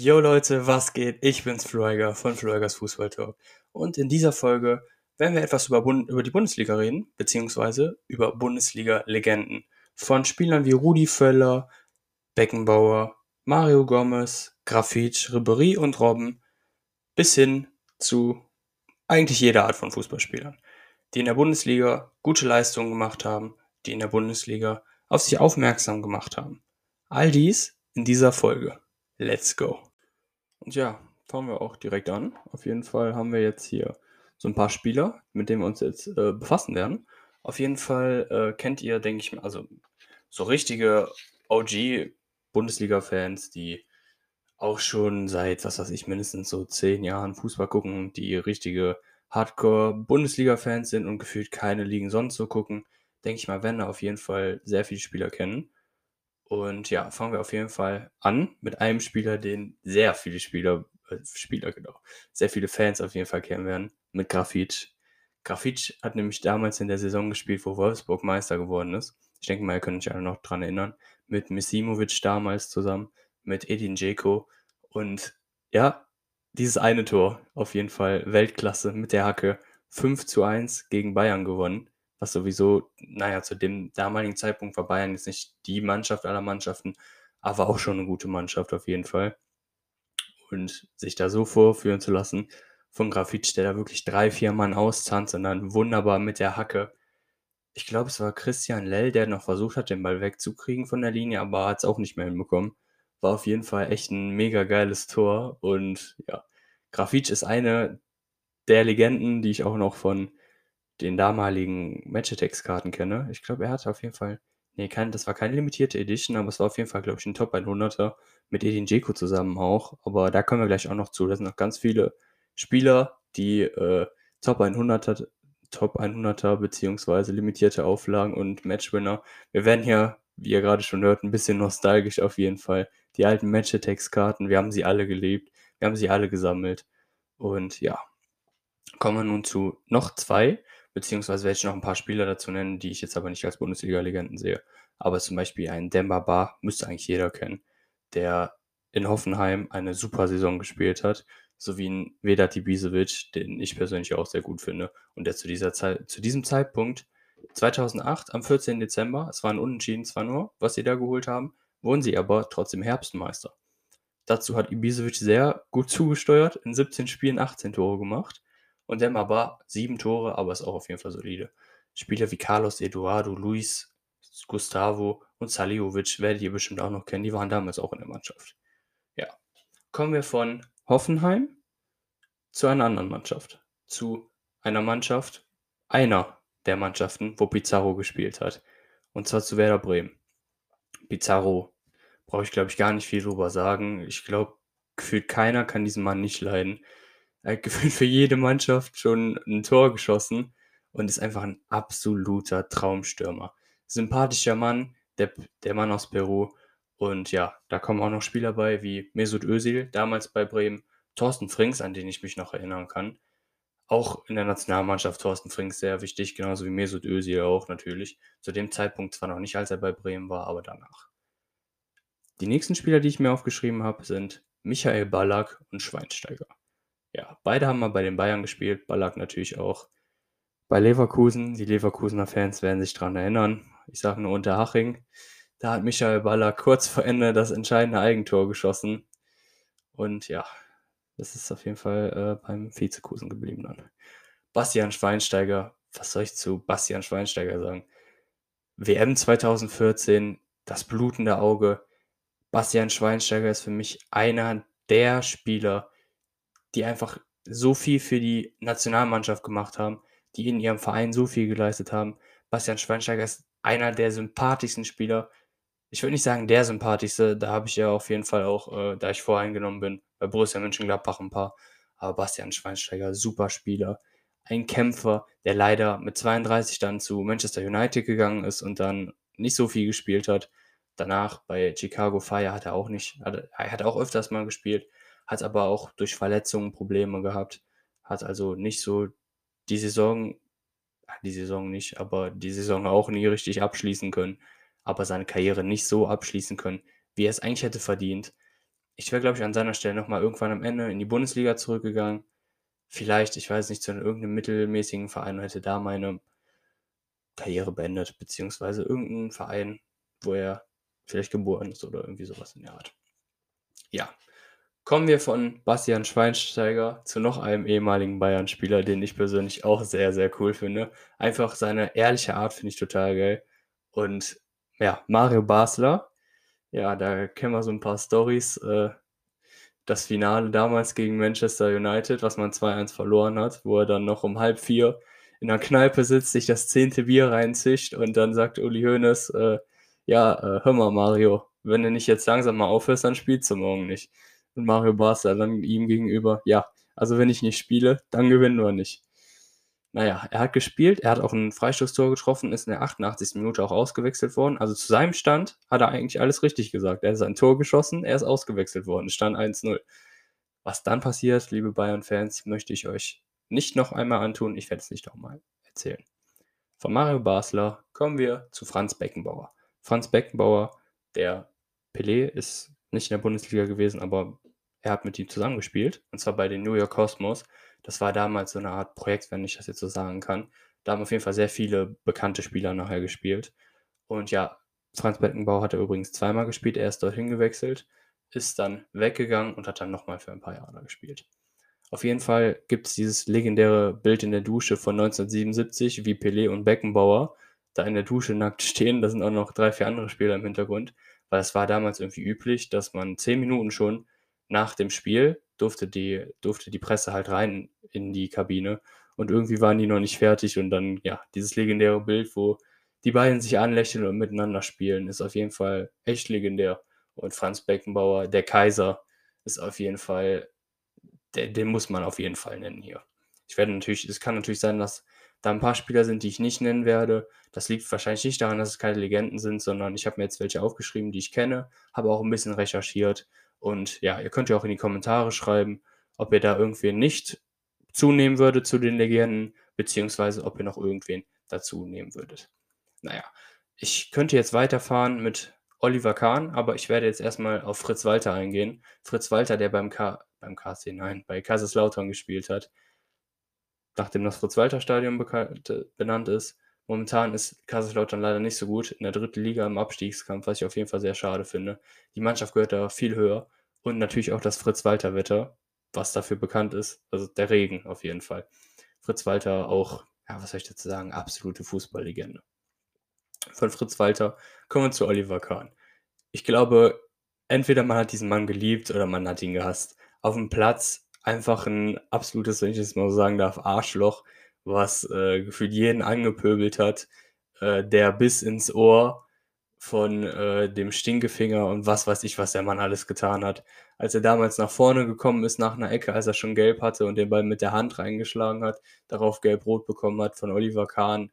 Yo Leute, was geht? Ich bin's Fluiger von Fluigers Fußball Talk. Und in dieser Folge werden wir etwas über, Bund über die Bundesliga reden, beziehungsweise über Bundesliga-Legenden. Von Spielern wie Rudi Völler, Beckenbauer, Mario Gomez, Grafitsch, Ribery und Robben bis hin zu eigentlich jeder Art von Fußballspielern, die in der Bundesliga gute Leistungen gemacht haben, die in der Bundesliga auf sich aufmerksam gemacht haben. All dies in dieser Folge. Let's go. Und ja, fangen wir auch direkt an. Auf jeden Fall haben wir jetzt hier so ein paar Spieler, mit denen wir uns jetzt äh, befassen werden. Auf jeden Fall äh, kennt ihr, denke ich mal, also so richtige OG-Bundesliga-Fans, die auch schon seit, was weiß ich, mindestens so zehn Jahren Fußball gucken die richtige Hardcore-Bundesliga-Fans sind und gefühlt keine Ligen sonst so gucken, denke ich mal, werden da auf jeden Fall sehr viele Spieler kennen. Und ja, fangen wir auf jeden Fall an mit einem Spieler, den sehr viele Spieler, äh, Spieler genau, sehr viele Fans auf jeden Fall kennen werden, mit Grafitsch. Grafitsch hat nämlich damals in der Saison gespielt, wo Wolfsburg Meister geworden ist. Ich denke mal, ihr könnt euch alle noch dran erinnern. Mit Misimovic damals zusammen, mit Edin Dzeko. Und ja, dieses eine Tor, auf jeden Fall Weltklasse mit der Hacke. 5 zu 1 gegen Bayern gewonnen was sowieso, naja, zu dem damaligen Zeitpunkt war Bayern jetzt nicht die Mannschaft aller Mannschaften, aber auch schon eine gute Mannschaft auf jeden Fall. Und sich da so vorführen zu lassen von Grafitsch, der da wirklich drei, vier Mann austanzt und dann wunderbar mit der Hacke. Ich glaube, es war Christian Lell, der noch versucht hat, den Ball wegzukriegen von der Linie, aber hat es auch nicht mehr hinbekommen. War auf jeden Fall echt ein mega geiles Tor und ja, Grafitsch ist eine der Legenden, die ich auch noch von den damaligen Match-Attacks-Karten kenne. Ich glaube, er hatte auf jeden Fall, nee, kein, das war keine limitierte Edition, aber es war auf jeden Fall, glaube ich, ein Top 100er mit Edin Dzeko zusammen auch. Aber da kommen wir gleich auch noch zu. Da sind noch ganz viele Spieler, die äh, Top 100er, Top 100er beziehungsweise limitierte Auflagen und Matchwinner. Wir werden hier, wie ihr gerade schon hört, ein bisschen nostalgisch auf jeden Fall. Die alten Match-Attacks-Karten, wir haben sie alle gelebt, wir haben sie alle gesammelt. Und ja, kommen wir nun zu noch zwei, beziehungsweise werde ich noch ein paar Spieler dazu nennen, die ich jetzt aber nicht als Bundesliga-Legenden sehe. Aber zum Beispiel ein Demba Ba müsste eigentlich jeder kennen, der in Hoffenheim eine super Saison gespielt hat, sowie ein Vedat Ibisevic, den ich persönlich auch sehr gut finde und der zu dieser Zeit, zu diesem Zeitpunkt 2008 am 14. Dezember, es waren Unentschieden zwar nur, was sie da geholt haben, wurden sie aber trotzdem Herbstmeister. Dazu hat Ibisevic sehr gut zugesteuert, in 17 Spielen 18 Tore gemacht und Demba sieben Tore, aber ist auch auf jeden Fall solide. Spieler wie Carlos Eduardo, Luis Gustavo und Saliovic werdet ihr bestimmt auch noch kennen. Die waren damals auch in der Mannschaft. Ja. Kommen wir von Hoffenheim zu einer anderen Mannschaft. Zu einer Mannschaft, einer der Mannschaften, wo Pizarro gespielt hat. Und zwar zu Werder Bremen. Pizarro brauche ich, glaube ich, gar nicht viel drüber sagen. Ich glaube, gefühlt keiner kann diesen Mann nicht leiden. Er hat gefühlt für jede Mannschaft schon ein Tor geschossen und ist einfach ein absoluter Traumstürmer. Sympathischer Mann, der, der Mann aus Peru. Und ja, da kommen auch noch Spieler bei wie Mesut Özil, damals bei Bremen, Thorsten Frings, an den ich mich noch erinnern kann. Auch in der Nationalmannschaft Thorsten Frings sehr wichtig, genauso wie Mesut Özil auch natürlich. Zu dem Zeitpunkt zwar noch nicht, als er bei Bremen war, aber danach. Die nächsten Spieler, die ich mir aufgeschrieben habe, sind Michael Ballack und Schweinsteiger. Ja, beide haben mal bei den Bayern gespielt, Ballack natürlich auch. Bei Leverkusen, die Leverkusener Fans werden sich daran erinnern. Ich sage nur unter Haching. Da hat Michael Ballack kurz vor Ende das entscheidende Eigentor geschossen. Und ja, das ist auf jeden Fall äh, beim Vizekusen geblieben dann. Bastian Schweinsteiger, was soll ich zu Bastian Schweinsteiger sagen? WM 2014, das blutende Auge. Bastian Schweinsteiger ist für mich einer der Spieler, die einfach so viel für die Nationalmannschaft gemacht haben, die in ihrem Verein so viel geleistet haben. Bastian Schweinsteiger ist einer der sympathischsten Spieler. Ich würde nicht sagen der sympathischste, da habe ich ja auf jeden Fall auch, äh, da ich voreingenommen bin, bei Borussia Mönchengladbach ein paar. Aber Bastian Schweinsteiger, super Spieler. Ein Kämpfer, der leider mit 32 dann zu Manchester United gegangen ist und dann nicht so viel gespielt hat. Danach bei Chicago Fire hat er auch nicht, hat, er hat auch öfters mal gespielt, hat aber auch durch Verletzungen Probleme gehabt, hat also nicht so die Saison, die Saison nicht, aber die Saison auch nie richtig abschließen können, aber seine Karriere nicht so abschließen können, wie er es eigentlich hätte verdient. ich wäre, glaube ich, an seiner Stelle nochmal irgendwann am Ende in die Bundesliga zurückgegangen. Vielleicht, ich weiß nicht, zu irgendeinem mittelmäßigen Verein und hätte da meine Karriere beendet, beziehungsweise irgendein Verein, wo er vielleicht geboren ist oder irgendwie sowas in der Art. Ja, kommen wir von Bastian Schweinsteiger zu noch einem ehemaligen Bayern-Spieler, den ich persönlich auch sehr, sehr cool finde. Einfach seine ehrliche Art finde ich total geil. Und ja, Mario Basler, ja, da kennen wir so ein paar Stories. Äh, das Finale damals gegen Manchester United, was man 2-1 verloren hat, wo er dann noch um halb vier in der Kneipe sitzt, sich das zehnte Bier reinzischt und dann sagt Uli Hoeneß, äh, ja, äh, hör mal Mario, wenn du nicht jetzt langsam mal aufhörst, dann spielst du morgen nicht. Und Mario Basler dann ihm gegenüber, ja, also wenn ich nicht spiele, dann gewinnen wir nicht. Naja, er hat gespielt, er hat auch ein Freistoßtor getroffen, ist in der 88. Minute auch ausgewechselt worden. Also zu seinem Stand hat er eigentlich alles richtig gesagt. Er hat sein Tor geschossen, er ist ausgewechselt worden. Stand 1-0. Was dann passiert, liebe Bayern-Fans, möchte ich euch nicht noch einmal antun. Ich werde es nicht nochmal erzählen. Von Mario Basler kommen wir zu Franz Beckenbauer. Franz Beckenbauer, der Pelé ist nicht in der Bundesliga gewesen, aber er hat mit ihm zusammengespielt. Und zwar bei den New York Cosmos. Das war damals so eine Art Projekt, wenn ich das jetzt so sagen kann. Da haben auf jeden Fall sehr viele bekannte Spieler nachher gespielt. Und ja, Franz Beckenbauer hat er übrigens zweimal gespielt. Er ist dorthin gewechselt, ist dann weggegangen und hat dann nochmal für ein paar Jahre gespielt. Auf jeden Fall gibt es dieses legendäre Bild in der Dusche von 1977, wie Pelé und Beckenbauer da in der Dusche nackt stehen. Da sind auch noch drei, vier andere Spieler im Hintergrund, weil es war damals irgendwie üblich, dass man zehn Minuten schon nach dem Spiel durfte die, durfte die Presse halt rein in die Kabine und irgendwie waren die noch nicht fertig und dann, ja, dieses legendäre Bild, wo die beiden sich anlächeln und miteinander spielen, ist auf jeden Fall echt legendär. Und Franz Beckenbauer, der Kaiser, ist auf jeden Fall den, den muss man auf jeden Fall nennen hier. Ich werde natürlich, es kann natürlich sein, dass da ein paar Spieler sind, die ich nicht nennen werde. Das liegt wahrscheinlich nicht daran, dass es keine Legenden sind, sondern ich habe mir jetzt welche aufgeschrieben, die ich kenne, habe auch ein bisschen recherchiert. Und ja, ihr könnt ja auch in die Kommentare schreiben, ob ihr da irgendwen nicht zunehmen würdet zu den Legenden, beziehungsweise ob ihr noch irgendwen dazu nehmen würdet. Naja, ich könnte jetzt weiterfahren mit Oliver Kahn, aber ich werde jetzt erstmal auf Fritz Walter eingehen. Fritz Walter, der beim, K beim KC, nein, bei Kaiserslautern gespielt hat, nachdem das Fritz-Walter-Stadion benannt ist. Momentan ist Kaiserslautern leider nicht so gut in der dritten Liga im Abstiegskampf, was ich auf jeden Fall sehr schade finde. Die Mannschaft gehört da viel höher und natürlich auch das Fritz-Walter-Wetter, was dafür bekannt ist. Also der Regen auf jeden Fall. Fritz Walter auch, ja, was soll ich dazu sagen, absolute Fußballlegende. Von Fritz Walter kommen wir zu Oliver Kahn. Ich glaube, entweder man hat diesen Mann geliebt oder man hat ihn gehasst auf dem Platz einfach ein absolutes, wenn ich es mal so sagen darf, Arschloch, was äh, gefühlt jeden angepöbelt hat, äh, der bis ins Ohr von äh, dem Stinkefinger und was weiß ich, was der Mann alles getan hat. Als er damals nach vorne gekommen ist nach einer Ecke, als er schon gelb hatte und den Ball mit der Hand reingeschlagen hat, darauf gelb-rot bekommen hat von Oliver Kahn.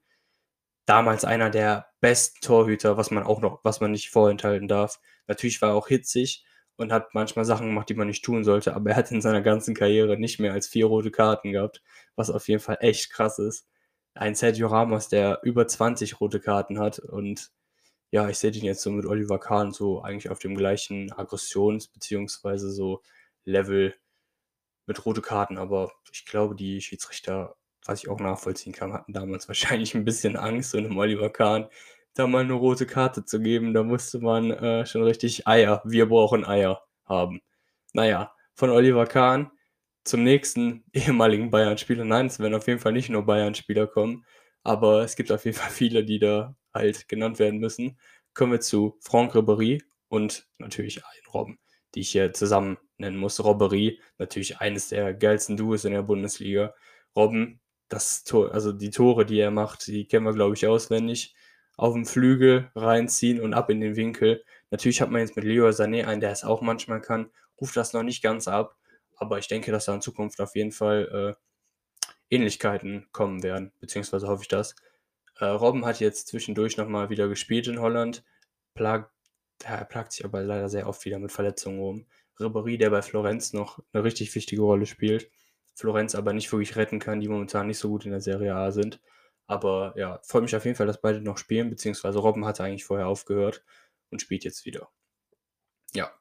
Damals einer der besten Torhüter, was man auch noch, was man nicht vorenthalten darf. Natürlich war er auch hitzig, und hat manchmal Sachen gemacht, die man nicht tun sollte, aber er hat in seiner ganzen Karriere nicht mehr als vier rote Karten gehabt, was auf jeden Fall echt krass ist. Ein Sergio Ramos, der über 20 rote Karten hat und ja, ich sehe den jetzt so mit Oliver Kahn so eigentlich auf dem gleichen Aggressions- bzw. so Level mit rote Karten, aber ich glaube, die Schiedsrichter, was ich auch nachvollziehen kann, hatten damals wahrscheinlich ein bisschen Angst, so einem Oliver Kahn da mal eine rote Karte zu geben. Da musste man äh, schon richtig Eier, wir brauchen Eier haben. Naja, von Oliver Kahn zum nächsten ehemaligen Bayern-Spieler. Nein, es werden auf jeden Fall nicht nur Bayern-Spieler kommen, aber es gibt auf jeden Fall viele, die da halt genannt werden müssen. Kommen wir zu Franck Ribéry und natürlich ein Robben, die ich hier zusammen nennen muss. Robbery, natürlich eines der geilsten Duos in der Bundesliga. Robben, das Tor, also die Tore, die er macht, die kennen wir, glaube ich, auswendig auf dem Flügel reinziehen und ab in den Winkel. Natürlich hat man jetzt mit Leo Sané einen, der es auch manchmal kann, ruft das noch nicht ganz ab, aber ich denke, dass da in Zukunft auf jeden Fall äh, Ähnlichkeiten kommen werden, beziehungsweise hoffe ich das. Äh, Robben hat jetzt zwischendurch nochmal wieder gespielt in Holland, plagt, er plagt sich aber leider sehr oft wieder mit Verletzungen rum. Ribéry, der bei Florenz noch eine richtig wichtige Rolle spielt, Florenz aber nicht wirklich retten kann, die momentan nicht so gut in der Serie A sind. Aber ja, freut mich auf jeden Fall, dass beide noch spielen, beziehungsweise Robben hatte eigentlich vorher aufgehört und spielt jetzt wieder. Ja,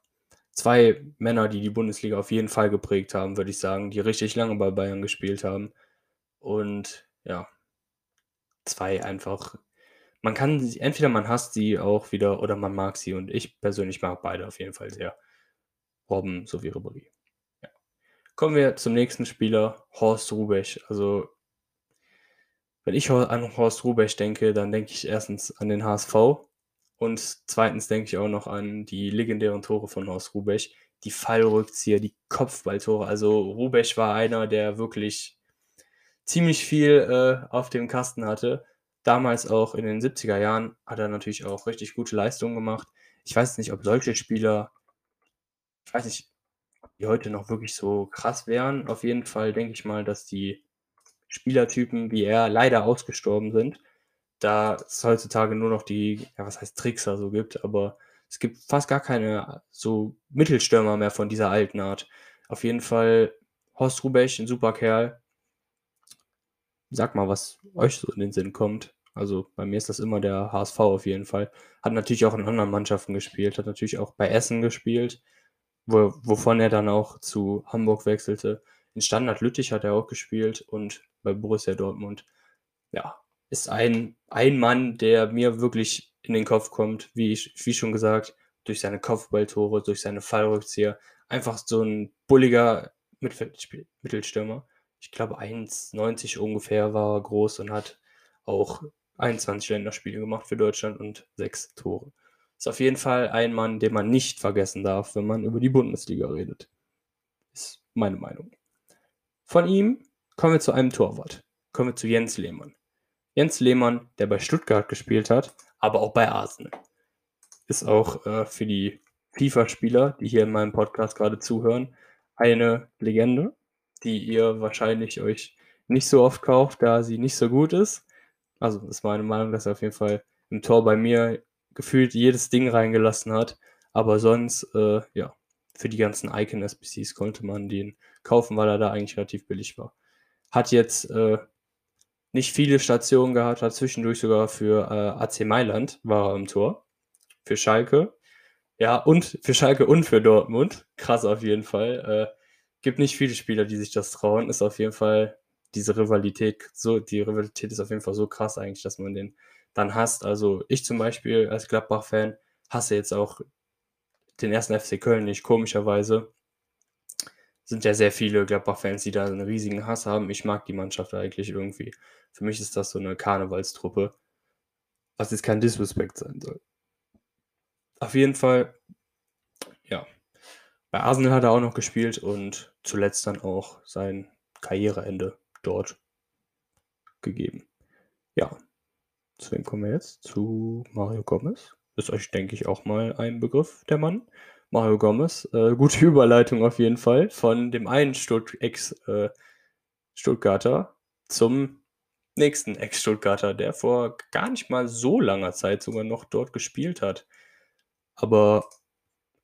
2 Männer, die die Bundesliga auf jeden Fall geprägt haben, würde ich sagen, die richtig lange bei Bayern gespielt haben. Und ja, 2 einfach man kann sie entweder man hasst sie auch wieder oder man mag sie und ich persönlich mag beide auf jeden Fall sehr. Robben sowie Ribéry. Ja. Kommen wir zum nächsten Spieler, Horst Rubesch. Also wenn ich an Horst Rubesch denke, dann denke ich erstens an den HSV und zweitens denke ich auch noch an die legendären Tore von Horst Rubesch, die Fallrückzieher, die Kopfballtore. Also Rubesch war einer, der wirklich ziemlich viel äh, auf dem Kasten hatte. Damals auch in den 70er Jahren hat er natürlich auch richtig gute Leistungen gemacht. Ich weiß nicht, ob solche Spieler, ich weiß nicht, die heute noch wirklich so krass wären. Auf jeden Fall denke ich mal, dass die Spielertypen wie er leider ausgestorben sind. Da es heutzutage nur noch die, ja, was heißt Trickser so gibt, aber es gibt fast gar keine so Mittelstürmer mehr von dieser alten Art. Auf jeden Fall Horst Rubesch, ein super Kerl. Sag mal, was euch so in den Sinn kommt. Also bei mir ist das immer der HSV auf jeden Fall. Hat natürlich auch in anderen Mannschaften gespielt, hat natürlich auch bei Essen gespielt, wo, wovon er dann auch zu Hamburg wechselte. In Standard Lüttich hat er auch gespielt und bei Borussia Dortmund. Ja, ist ein, ein Mann, der mir wirklich in den Kopf kommt, wie, ich, wie schon gesagt, durch seine Kopfballtore, durch seine Fallrückzieher. Einfach so ein bulliger Mittelstürmer. Ich glaube, 1,90 ungefähr war er groß und hat auch 21 Länderspiele gemacht für Deutschland und 6 Tore. Ist auf jeden Fall ein Mann, den man nicht vergessen darf, wenn man über die Bundesliga redet. Ist meine Meinung. Von ihm kommen wir zu einem Torwart. Kommen wir zu Jens Lehmann. Jens Lehmann, der bei Stuttgart gespielt hat, aber auch bei Arsenal. Ist auch äh, für die FIFA-Spieler, die hier in meinem Podcast gerade zuhören, eine Legende, die ihr wahrscheinlich euch nicht so oft kauft, da sie nicht so gut ist. Also ist meine Meinung, dass er auf jeden Fall im Tor bei mir gefühlt jedes Ding reingelassen hat. Aber sonst, äh, ja, für die ganzen Icon-SBCs konnte man den kaufen, weil er da eigentlich relativ billig war. Hat jetzt äh, nicht viele Stationen gehabt, hat zwischendurch sogar für äh, AC Mailand war er im Tor. Für Schalke. Ja, und für Schalke und für Dortmund. Krass auf jeden Fall. Äh, gibt nicht viele Spieler, die sich das trauen. Ist auf jeden Fall diese Rivalität, so, die Rivalität ist auf jeden Fall so krass eigentlich, dass man den dann hasst. Also ich zum Beispiel als Gladbach-Fan hasse jetzt auch den ersten FC Köln nicht, komischerweise. Sind ja sehr viele Gladbach-Fans, die da einen riesigen Hass haben. Ich mag die Mannschaft eigentlich irgendwie. Für mich ist das so eine Karnevalstruppe, was jetzt kein Disrespect sein soll. Auf jeden Fall, ja. Bei Arsenal hat er auch noch gespielt und zuletzt dann auch sein Karriereende dort gegeben. Ja, zu wem kommen wir jetzt? Zu Mario Gomez. Ist euch, denke ich, auch mal ein Begriff, der Mann. Mario Gomez. Äh, gute Überleitung auf jeden Fall von dem einen Stutt Ex-Stuttgarter äh, zum nächsten Ex-Stuttgarter, der vor gar nicht mal so langer Zeit sogar noch dort gespielt hat. Aber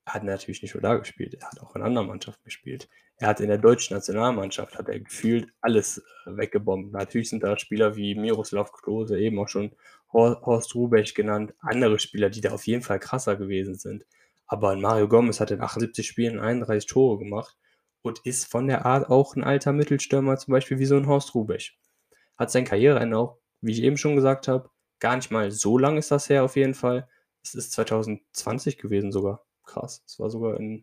er hat natürlich nicht nur da gespielt, er hat auch in anderen Mannschaften gespielt. Er hat in der deutschen Nationalmannschaft, hat er gefühlt alles äh, weggebombt. Natürlich sind da Spieler wie Miroslav Klose, eben auch schon Horst Rubech genannt, andere Spieler, die da auf jeden Fall krasser gewesen sind. Aber Mario Gomez hat in 78 Spielen 31 Tore gemacht und ist von der Art auch ein alter Mittelstürmer, zum Beispiel wie so ein Horst Rubech. Hat sein Karriereende auch, wie ich eben schon gesagt habe, gar nicht mal so lang ist das her auf jeden Fall. Es ist 2020 gewesen sogar. Krass. Es war sogar in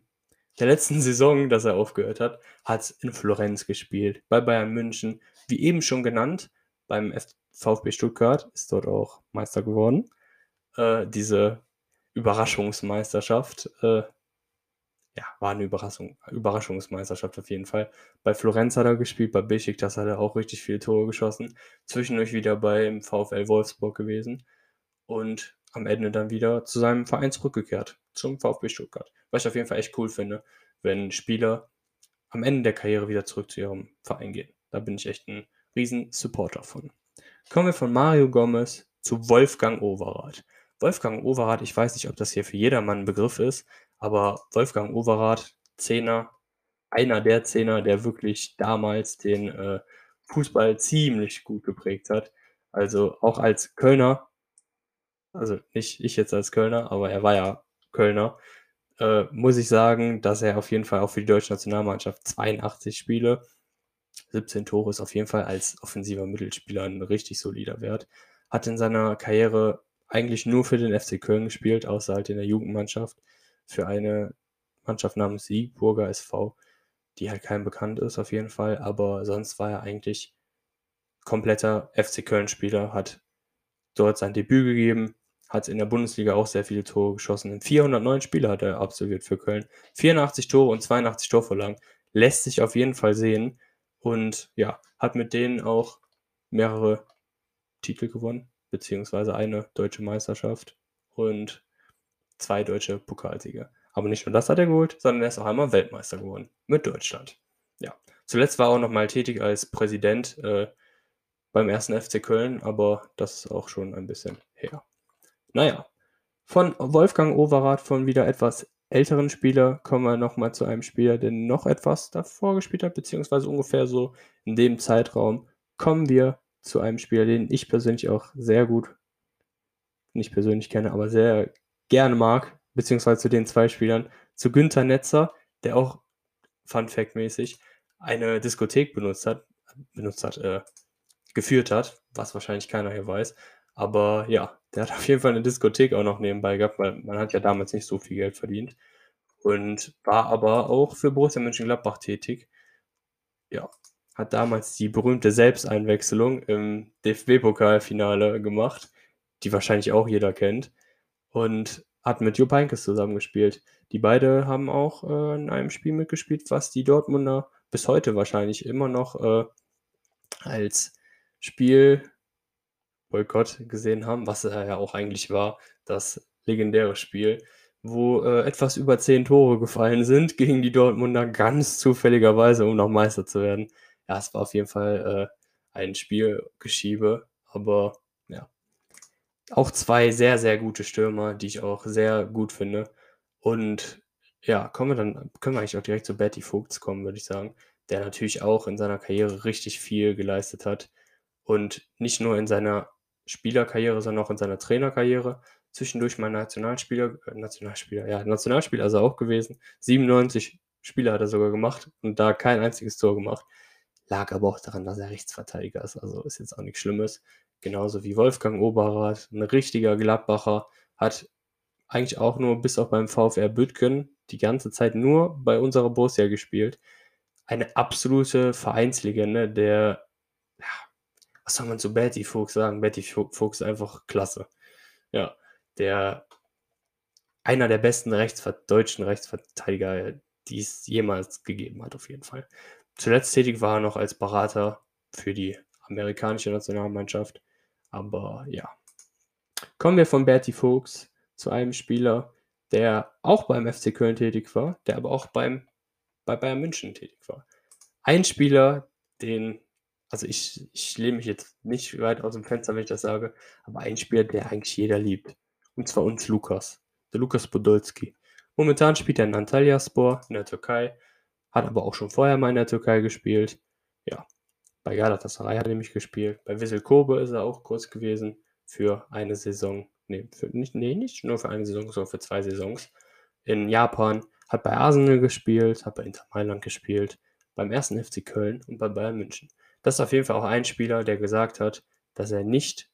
der letzten Saison, dass er aufgehört hat, hat in Florenz gespielt, bei Bayern München, wie eben schon genannt, beim VfB Stuttgart, ist dort auch Meister geworden. Äh, diese Überraschungsmeisterschaft, äh, ja, war eine Überraschung, Überraschungsmeisterschaft auf jeden Fall. Bei Florenz hat er gespielt, bei Besiktas hat er auch richtig viele Tore geschossen. Zwischendurch wieder beim VfL Wolfsburg gewesen und am Ende dann wieder zu seinem Verein zurückgekehrt, zum VfB Stuttgart. Was ich auf jeden Fall echt cool finde, wenn Spieler am Ende der Karriere wieder zurück zu ihrem Verein gehen. Da bin ich echt ein riesen Supporter von. Kommen wir von Mario Gomez zu Wolfgang Overath. Wolfgang Overath, ich weiß nicht, ob das hier für jedermann ein Begriff ist, aber Wolfgang Overath, Zehner, einer der Zehner, der wirklich damals den äh, Fußball ziemlich gut geprägt hat. Also auch als Kölner, also nicht ich jetzt als Kölner, aber er war ja Kölner, äh, muss ich sagen, dass er auf jeden Fall auch für die deutsche Nationalmannschaft 82 Spiele, 17 Tore ist auf jeden Fall als offensiver Mittelspieler ein richtig solider Wert. Hat in seiner Karriere eigentlich nur für den FC Köln gespielt, außer halt in der Jugendmannschaft, für eine Mannschaft namens Siegburger SV, die halt kein bekannt ist auf jeden Fall, aber sonst war er eigentlich kompletter FC Köln-Spieler, hat dort sein Debüt gegeben, hat in der Bundesliga auch sehr viele Tore geschossen. In 409 Spiele hat er absolviert für Köln. 84 Tore und 82 Torvorlagen. Lässt sich auf jeden Fall sehen. Und ja, hat mit denen auch mehrere Titel gewonnen, beziehungsweise eine deutsche Meisterschaft und zwei deutsche Pokalsieger. Aber nicht nur das hat er geholt, sondern er ist auch einmal Weltmeister geworden mit Deutschland. Ja, zuletzt war er auch noch mal tätig als Präsident äh, beim ersten FC Köln, aber das ist auch schon ein bisschen her. Naja, von Wolfgang Overath, von wieder etwas älteren Spieler, kommen wir nochmal zu einem Spieler, der noch etwas davor gespielt hat, beziehungsweise ungefähr so in dem Zeitraum kommen wir zu einem Spieler, den ich persönlich auch sehr gut, nicht persönlich kenne, aber sehr gerne mag, beziehungsweise zu den zwei Spielern, zu Günther Netzer, der auch Fun Fact mäßig eine Diskothek benutzt hat, benutzt hat, äh, geführt hat, was wahrscheinlich keiner hier weiß. Aber ja, der hat auf jeden Fall eine Diskothek auch noch nebenbei gehabt, weil man hat ja damals nicht so viel Geld verdient. Und war aber auch für Borussia Mönchengladbach tätig. Ja, hat damals die berühmte Selbsteinwechslung im DFB-Pokalfinale gemacht, die wahrscheinlich auch jeder kennt. Und hat mit Jupp Heynckes zusammengespielt. Die beide haben auch äh, in einem Spiel mitgespielt, was die Dortmunder bis heute wahrscheinlich immer noch äh, als Spiel Boykott gesehen haben, was er ja auch eigentlich war, das legendäre Spiel, wo äh, etwas über zehn Tore gefallen sind gegen die Dortmunder ganz zufälligerweise, um noch Meister zu werden. Ja, es war auf jeden Fall äh, ein Spielgeschiebe, aber ja. Auch zwei sehr, sehr gute Stürmer, die ich auch sehr gut finde. Und ja, kommen wir dann, können wir eigentlich auch direkt zu Betty Vogts kommen, würde ich sagen, der natürlich auch in seiner Karriere richtig viel geleistet hat und nicht nur in seiner Spielerkarriere, sondern auch in seiner Trainerkarriere. Zwischendurch mal Nationalspieler, äh, Nationalspieler, ja, Nationalspieler ist er auch gewesen. 97 Spiele hat er sogar gemacht und da kein einziges Tor gemacht. Lag aber auch daran, dass er Rechtsverteidiger ist. Also ist jetzt auch nichts Schlimmes. Genauso wie Wolfgang Oberrath, ein richtiger Gladbacher, hat eigentlich auch nur bis auch beim VfR Büttgen die ganze Zeit nur bei unserer Borussia gespielt. Eine absolute Vereinslegende, der ja, was soll man zu Betty Fuchs sagen? Betty Fuchs einfach klasse. Ja, der einer der besten Rechtsver deutschen Rechtsverteidiger, die es jemals gegeben hat, auf jeden Fall. Zuletzt tätig war er noch als Berater für die amerikanische Nationalmannschaft. Aber ja. Kommen wir von Bertie Fuchs zu einem Spieler, der auch beim FC Köln tätig war, der aber auch beim, bei Bayern München tätig war. Ein Spieler, den also ich, ich lehne mich jetzt nicht weit aus dem Fenster, wenn ich das sage, aber ein Spieler, der eigentlich jeder liebt. Und zwar uns Lukas. Der Lukas Podolski. Momentan spielt er in Antalyaspor in der Türkei, hat aber auch schon vorher mal in der Türkei gespielt. Ja, bei Galatasaray hat er nämlich gespielt. Bei Wissel Kobe ist er auch kurz gewesen für eine Saison. Nee, für, nicht, nee, nicht nur für eine Saison, sondern für zwei Saisons. In Japan, hat bei Arsenal gespielt, hat bei Inter Mailand gespielt, beim ersten FC Köln und bei Bayern München. Das ist auf jeden Fall auch ein Spieler, der gesagt hat, dass er nicht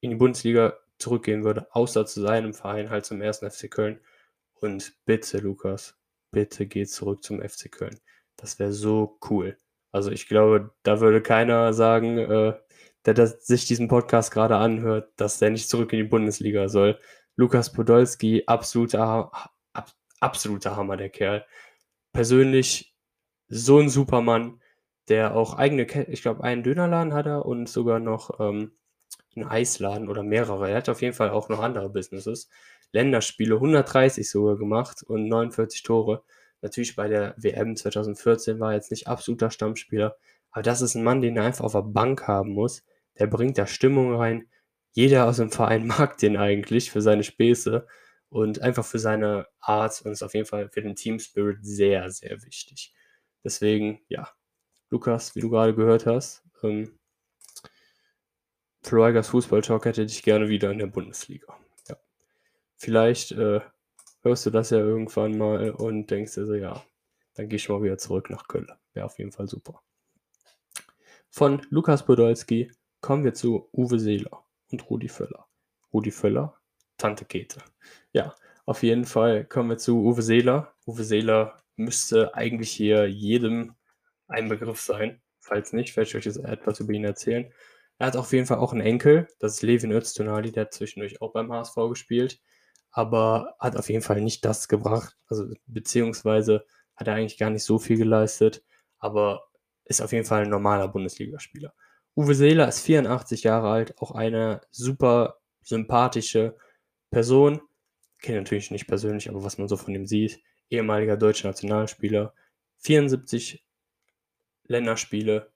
in die Bundesliga zurückgehen würde, außer zu seinem Verein, halt zum ersten FC Köln. Und bitte, Lukas, bitte geh zurück zum FC Köln. Das wäre so cool. Also ich glaube, da würde keiner sagen, äh, der das, sich diesen Podcast gerade anhört, dass der nicht zurück in die Bundesliga soll. Lukas Podolski, absoluter, ab, absoluter Hammer, der Kerl. Persönlich so ein Supermann der auch eigene, ich glaube, einen Dönerladen hat er und sogar noch ähm, einen Eisladen oder mehrere. Er hat auf jeden Fall auch noch andere Businesses. Länderspiele 130 sogar gemacht und 49 Tore. Natürlich bei der WM 2014 war er jetzt nicht absoluter Stammspieler, aber das ist ein Mann, den er einfach auf der Bank haben muss. Der bringt da Stimmung rein. Jeder aus dem Verein mag den eigentlich für seine Späße und einfach für seine Art und ist auf jeden Fall für den Team Spirit sehr, sehr wichtig. Deswegen, ja, Lukas, wie du gerade gehört hast. Ähm, Fußball Talk hätte dich gerne wieder in der Bundesliga. Vielleicht, äh, hörst du das ja irgendwann mal und denkst dir so, ja, dann gehe ich mal wieder zurück nach Köln. Wäre auf jeden Fall super. Von Lukas Podolski kommen wir zu Uwe Seeler und Rudi Völler. Rudi Völler, Tante Kete. Ja, auf jeden Fall kommen wir zu Uwe Seeler. Uwe Seeler müsste eigentlich hier jedem ein Begriff sein. Falls nicht, werde ich euch jetzt etwas über ihn erzählen. Er hat auf jeden Fall auch einen Enkel, das ist Levin Öztunali, der hat zwischendurch auch beim HSV gespielt, aber hat auf jeden Fall nicht das gebracht, also beziehungsweise hat er eigentlich gar nicht so viel geleistet, aber ist auf jeden Fall ein normaler Bundesligaspieler. Uwe Seeler ist 84 Jahre alt, auch eine super sympathische Person. Kenne natürlich nicht persönlich, aber was man so von ihm sieht, ehemaliger deutscher Nationalspieler, 74 Länderspiele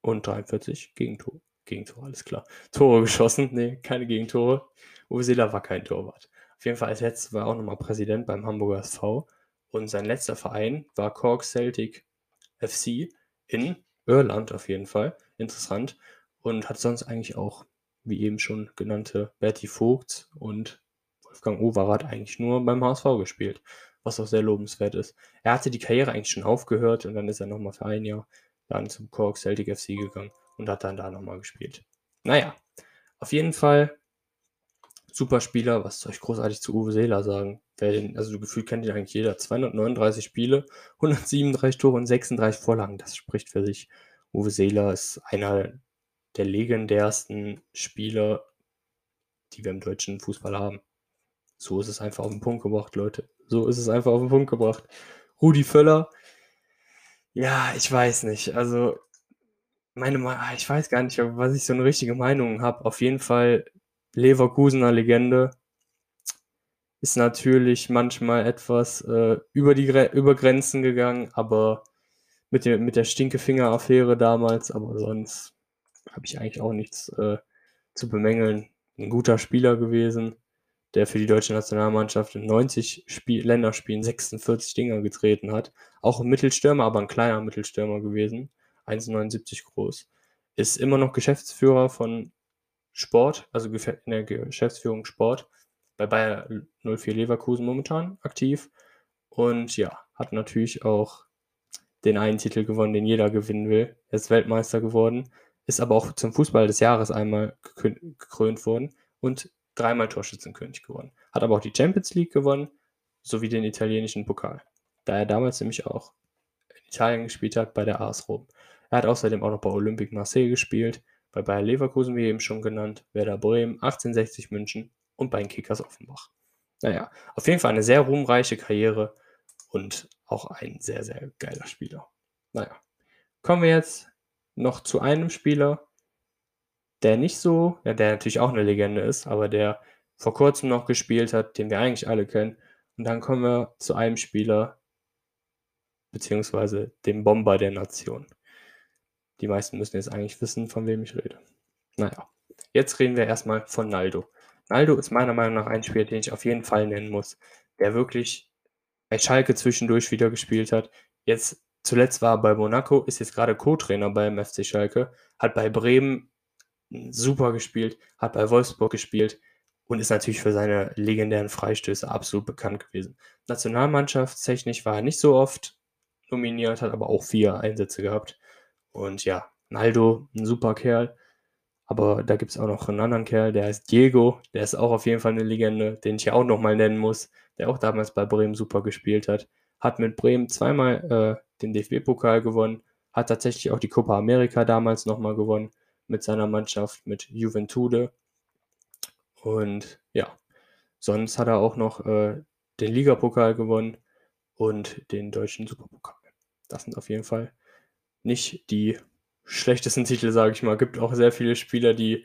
und 43 Gegentore. Gegentore, alles klar. Tore geschossen, nee, keine Gegentore. Uwe Seeler war kein Torwart. Auf jeden Fall als letztes war er auch nochmal Präsident beim Hamburger SV und sein letzter Verein war Cork Celtic FC in Irland auf jeden Fall. Interessant. Und hat sonst eigentlich auch, wie eben schon genannte, Bertie Vogt und Wolfgang Overath eigentlich nur beim HSV gespielt was auch sehr lobenswert ist. Er hatte die Karriere eigentlich schon aufgehört und dann ist er nochmal für ein Jahr dann zum Cork Celtic FC gegangen und hat dann da nochmal gespielt. Naja, auf jeden Fall super Spieler. Was soll ich großartig zu Uwe Seeler sagen? Den, also gefühlt kennt ihn eigentlich jeder. 239 Spiele, 137 Tore und 36 Vorlagen. Das spricht für sich. Uwe Seeler ist einer der legendärsten Spieler, die wir im deutschen Fußball haben. So ist es einfach auf den Punkt gebracht, Leute. So ist es einfach auf den Punkt gebracht. Rudi Völler, ja, ich weiß nicht. Also, meine, ich weiß gar nicht, was ich so eine richtige Meinung habe. Auf jeden Fall Leverkusener Legende ist natürlich manchmal etwas äh, über die über Grenzen gegangen, aber mit, dem, mit der Stinkefinger-Affäre damals, aber sonst habe ich eigentlich auch nichts äh, zu bemängeln. Ein guter Spieler gewesen der für die deutsche Nationalmannschaft in 90 Spiel Länderspielen 46 Dinger getreten hat. Auch ein Mittelstürmer, aber ein kleiner Mittelstürmer gewesen. 1,79 groß. Ist immer noch Geschäftsführer von Sport, also in der Geschäftsführung Sport, bei Bayer 04 Leverkusen momentan aktiv. Und ja, hat natürlich auch den einen Titel gewonnen, den jeder gewinnen will. Er ist Weltmeister geworden, ist aber auch zum Fußball des Jahres einmal gekrönt worden und dreimal Torschützenkönig gewonnen. Hat aber auch die Champions League gewonnen, sowie den italienischen Pokal. Da er damals nämlich auch in Italien gespielt hat, bei der AS Rom. Er hat außerdem auch noch bei Olympique Marseille gespielt, bei Bayer Leverkusen, wie eben schon genannt, Werder Bremen, 1860 München und bei den Kickers Offenbach. Naja, auf jeden Fall eine sehr ruhmreiche Karriere und auch ein sehr, sehr geiler Spieler. Naja, kommen wir jetzt noch zu einem Spieler, der nicht so, ja, der natürlich auch eine Legende ist, aber der vor kurzem noch gespielt hat, den wir eigentlich alle kennen. Und dann kommen wir zu einem Spieler, beziehungsweise dem Bomber der Nation. Die meisten müssen jetzt eigentlich wissen, von wem ich rede. Naja, jetzt reden wir erstmal von Naldo. Naldo ist meiner Meinung nach ein Spieler, den ich auf jeden Fall nennen muss, der wirklich bei Schalke zwischendurch wieder gespielt hat. Jetzt zuletzt war er bei Monaco, ist jetzt gerade Co-Trainer beim FC Schalke, hat bei Bremen super gespielt, hat bei Wolfsburg gespielt und ist natürlich für seine legendären Freistöße absolut bekannt gewesen. Nationalmannschaftstechnisch war er nicht so oft nominiert, hat aber auch vier Einsätze gehabt. Und ja, Naldo, ein super Kerl. Aber da gibt es auch noch einen anderen Kerl, der heißt Diego. Der ist auch auf jeden Fall eine Legende, den ich ja auch nochmal nennen muss, der auch damals bei Bremen super gespielt hat. Hat mit Bremen zweimal äh, den DFB-Pokal gewonnen, hat tatsächlich auch die Copa America damals nochmal gewonnen mit seiner Mannschaft, mit Juventude. Und ja, sonst hat er auch noch äh, den Ligapokal gewonnen und den deutschen Superpokal. Das sind auf jeden Fall nicht die schlechtesten Titel, sage ich mal. Gibt auch sehr viele Spieler, die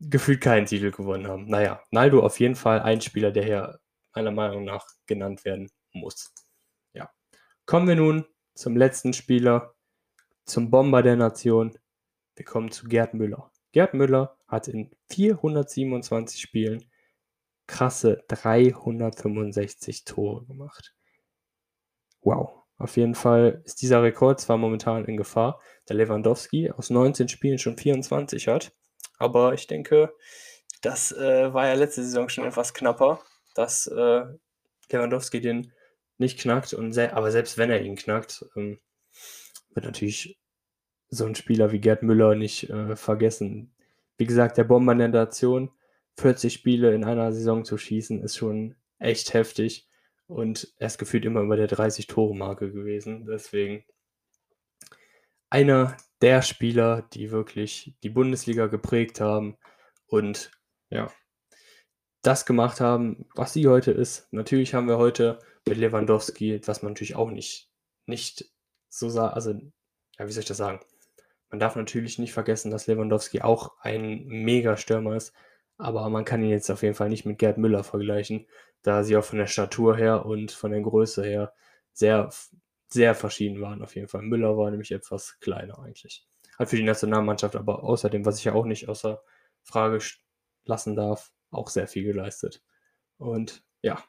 gefühlt keinen Titel gewonnen haben. Naja, Naldo auf jeden Fall ein Spieler, der hier meiner Meinung nach genannt werden muss. Ja. Kommen wir nun zum letzten Spieler, zum Bomber der Nation, wir kommen zu Gerd Müller. Gerd Müller hat in 427 Spielen krasse 365 Tore gemacht. Wow. Auf jeden Fall ist dieser Rekord zwar momentan in Gefahr, da Lewandowski aus 19 Spielen schon 24 hat. Aber ich denke, das äh, war ja letzte Saison schon etwas knapper. Das äh, Lewandowski den nicht knackt. Und se aber selbst wenn er ihn knackt, ähm, wird natürlich so ein Spieler wie Gerd Müller nicht äh, vergessen. Wie gesagt, der Bomber der Nation, 40 Spiele in einer Saison zu schießen, ist schon echt heftig. Und er ist gefühlt immer über der 30-Tore-Marke gewesen. Deswegen einer der Spieler, die wirklich die Bundesliga geprägt haben und ja, das gemacht haben, was sie heute ist. Natürlich haben wir heute mit Lewandowski, was man natürlich auch nicht, nicht so sagen, also, ja, wie soll ich das sagen? Man darf natürlich nicht vergessen, dass Lewandowski auch ein Mega-Stürmer ist, aber man kann ihn jetzt auf jeden Fall nicht mit Gerd Müller vergleichen, da sie auch von der Statur her und von der Größe her sehr, sehr verschieden waren auf jeden Fall. Müller war nämlich etwas kleiner eigentlich. Hat für die Nationalmannschaft aber außerdem, was ich ja auch nicht außer Frage lassen darf, auch sehr viel geleistet. Und ja,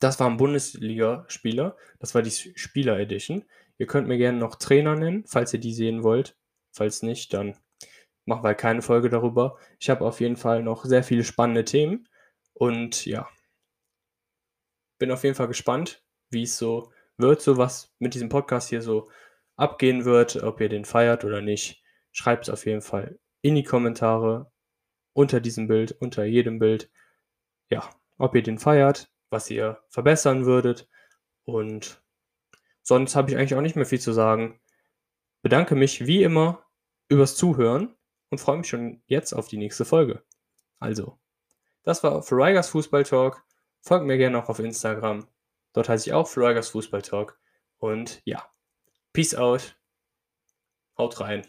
das waren Bundesliga-Spieler. Das war die Spieler-Edition. Ihr könnt mir gerne noch Trainer nennen, falls ihr die sehen wollt. Falls nicht, dann machen wir keine Folge darüber. Ich habe auf jeden Fall noch sehr viele spannende Themen. Und ja, bin auf jeden Fall gespannt, wie es so wird, so was mit diesem Podcast hier so abgehen wird, ob ihr den feiert oder nicht. Schreibt es auf jeden Fall in die Kommentare unter diesem Bild, unter jedem Bild. Ja, ob ihr den feiert, was ihr verbessern würdet. Und sonst habe ich eigentlich auch nicht mehr viel zu sagen. Bedanke mich wie immer übers Zuhören und freue mich schon jetzt auf die nächste Folge. Also, das war Ferrigers Fußball Talk. Folgt mir gerne auch auf Instagram. Dort heiße ich auch Ferrigers Fußball Talk. Und ja, Peace out. Haut rein.